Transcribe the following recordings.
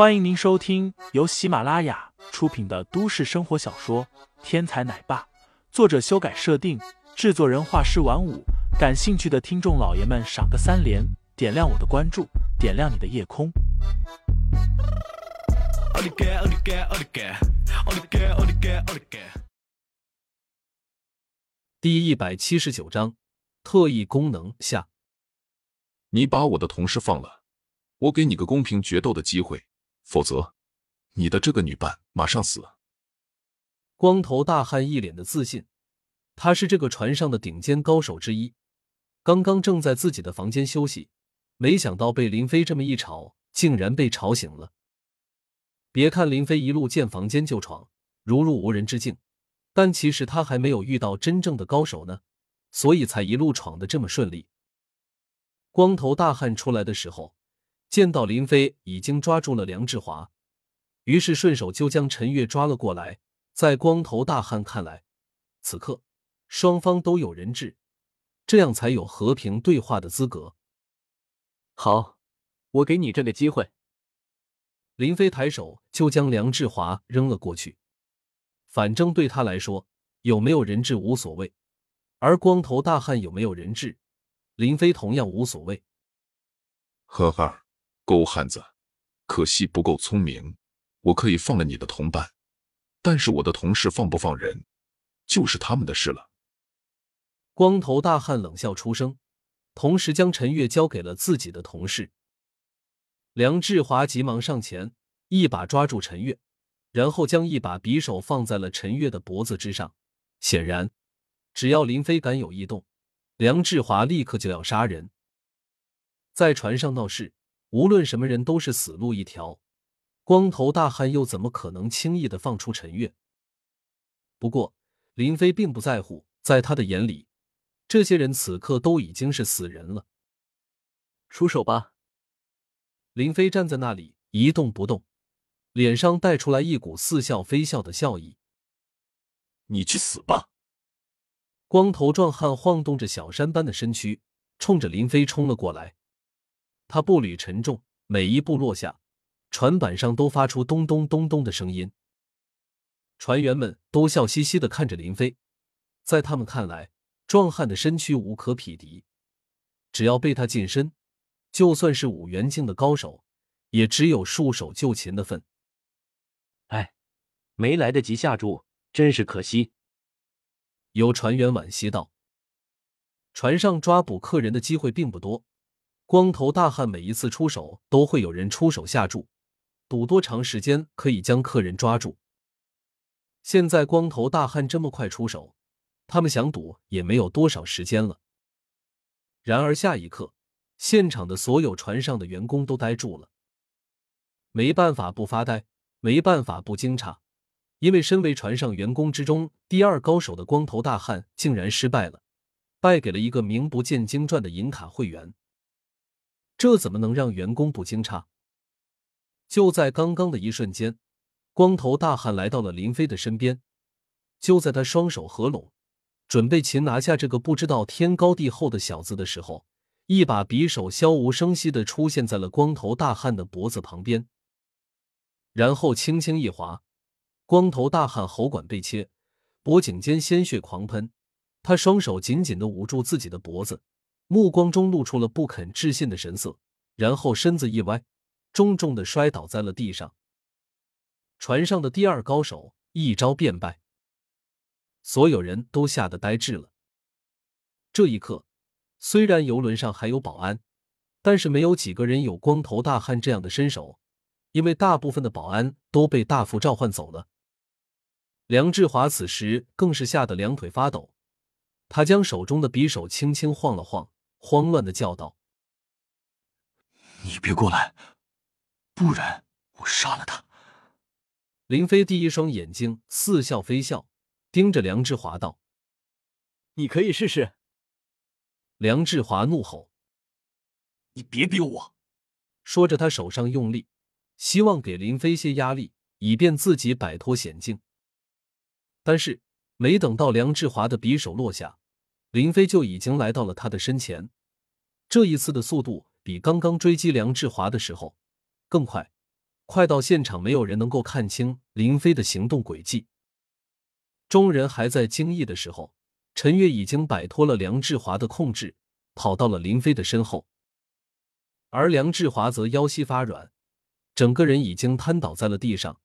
欢迎您收听由喜马拉雅出品的都市生活小说《天才奶爸》，作者修改设定，制作人画师晚舞。感兴趣的听众老爷们，赏个三连，点亮我的关注，点亮你的夜空。第一百七十九章，特异功能下。你把我的同事放了，我给你个公平决斗的机会，否则，你的这个女伴马上死。光头大汉一脸的自信，他是这个船上的顶尖高手之一。刚刚正在自己的房间休息，没想到被林飞这么一吵，竟然被吵醒了。别看林飞一路见房间就闯，如入无人之境，但其实他还没有遇到真正的高手呢，所以才一路闯得这么顺利。光头大汉出来的时候，见到林飞已经抓住了梁志华，于是顺手就将陈月抓了过来。在光头大汉看来，此刻双方都有人质。这样才有和平对话的资格。好，我给你这个机会。林飞抬手就将梁志华扔了过去。反正对他来说，有没有人质无所谓，而光头大汉有没有人质，林飞同样无所谓。呵呵，狗汉子，可惜不够聪明。我可以放了你的同伴，但是我的同事放不放人，就是他们的事了。光头大汉冷笑出声，同时将陈月交给了自己的同事。梁志华急忙上前，一把抓住陈月，然后将一把匕首放在了陈月的脖子之上。显然，只要林飞敢有异动，梁志华立刻就要杀人。在船上闹事，无论什么人都是死路一条。光头大汉又怎么可能轻易的放出陈月？不过，林飞并不在乎，在他的眼里。这些人此刻都已经是死人了，出手吧！林飞站在那里一动不动，脸上带出来一股似笑非笑的笑意。你去死吧！光头壮汉晃动着小山般的身躯，冲着林飞冲了过来。他步履沉重，每一步落下，船板上都发出咚咚咚咚的声音。船员们都笑嘻嘻的看着林飞，在他们看来。壮汉的身躯无可匹敌，只要被他近身，就算是五元境的高手，也只有束手就擒的份。哎，没来得及下注，真是可惜。有船员惋惜道：“船上抓捕客人的机会并不多，光头大汉每一次出手都会有人出手下注，赌多长时间可以将客人抓住。现在光头大汉这么快出手。”他们想赌也没有多少时间了。然而下一刻，现场的所有船上的员工都呆住了。没办法不发呆，没办法不惊诧，因为身为船上员工之中第二高手的光头大汉竟然失败了，败给了一个名不见经传的银卡会员。这怎么能让员工不惊诧？就在刚刚的一瞬间，光头大汉来到了林飞的身边，就在他双手合拢。准备擒拿下这个不知道天高地厚的小子的时候，一把匕首悄无声息的出现在了光头大汉的脖子旁边，然后轻轻一划，光头大汉喉管被切，脖颈间鲜血狂喷，他双手紧紧的捂住自己的脖子，目光中露出了不肯置信的神色，然后身子一歪，重重的摔倒在了地上。船上的第二高手一招便败。所有人都吓得呆滞了。这一刻，虽然游轮上还有保安，但是没有几个人有光头大汉这样的身手，因为大部分的保安都被大副召唤走了。梁志华此时更是吓得两腿发抖，他将手中的匕首轻轻晃了晃，慌乱的叫道：“你别过来，不然我杀了他！”林飞第一双眼睛似笑非笑。盯着梁志华道：“你可以试试。”梁志华怒吼：“你别逼我！”说着，他手上用力，希望给林飞些压力，以便自己摆脱险境。但是，没等到梁志华的匕首落下，林飞就已经来到了他的身前。这一次的速度比刚刚追击梁志华的时候更快。快到现场，没有人能够看清林飞的行动轨迹。众人还在惊异的时候，陈月已经摆脱了梁志华的控制，跑到了林飞的身后，而梁志华则腰膝发软，整个人已经瘫倒在了地上。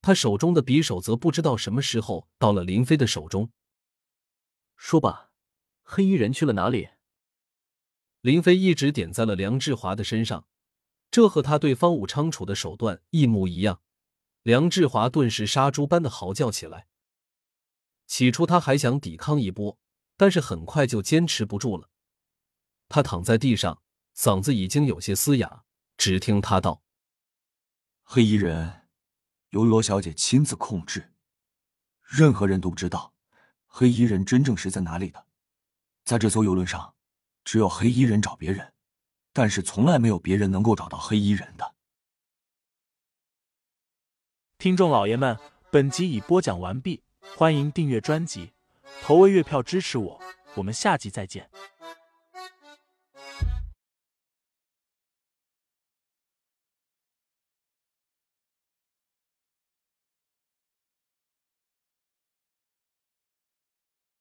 他手中的匕首则不知道什么时候到了林飞的手中。说吧，黑衣人去了哪里？林飞一直点在了梁志华的身上，这和他对方武昌楚的手段一模一样。梁志华顿时杀猪般的嚎叫起来。起初他还想抵抗一波，但是很快就坚持不住了。他躺在地上，嗓子已经有些嘶哑。只听他道：“黑衣人由罗小姐亲自控制，任何人都不知道黑衣人真正是在哪里的。在这艘游轮上，只有黑衣人找别人，但是从来没有别人能够找到黑衣人的。”听众老爷们，本集已播讲完毕。欢迎订阅专辑，投喂月票支持我，我们下集再见。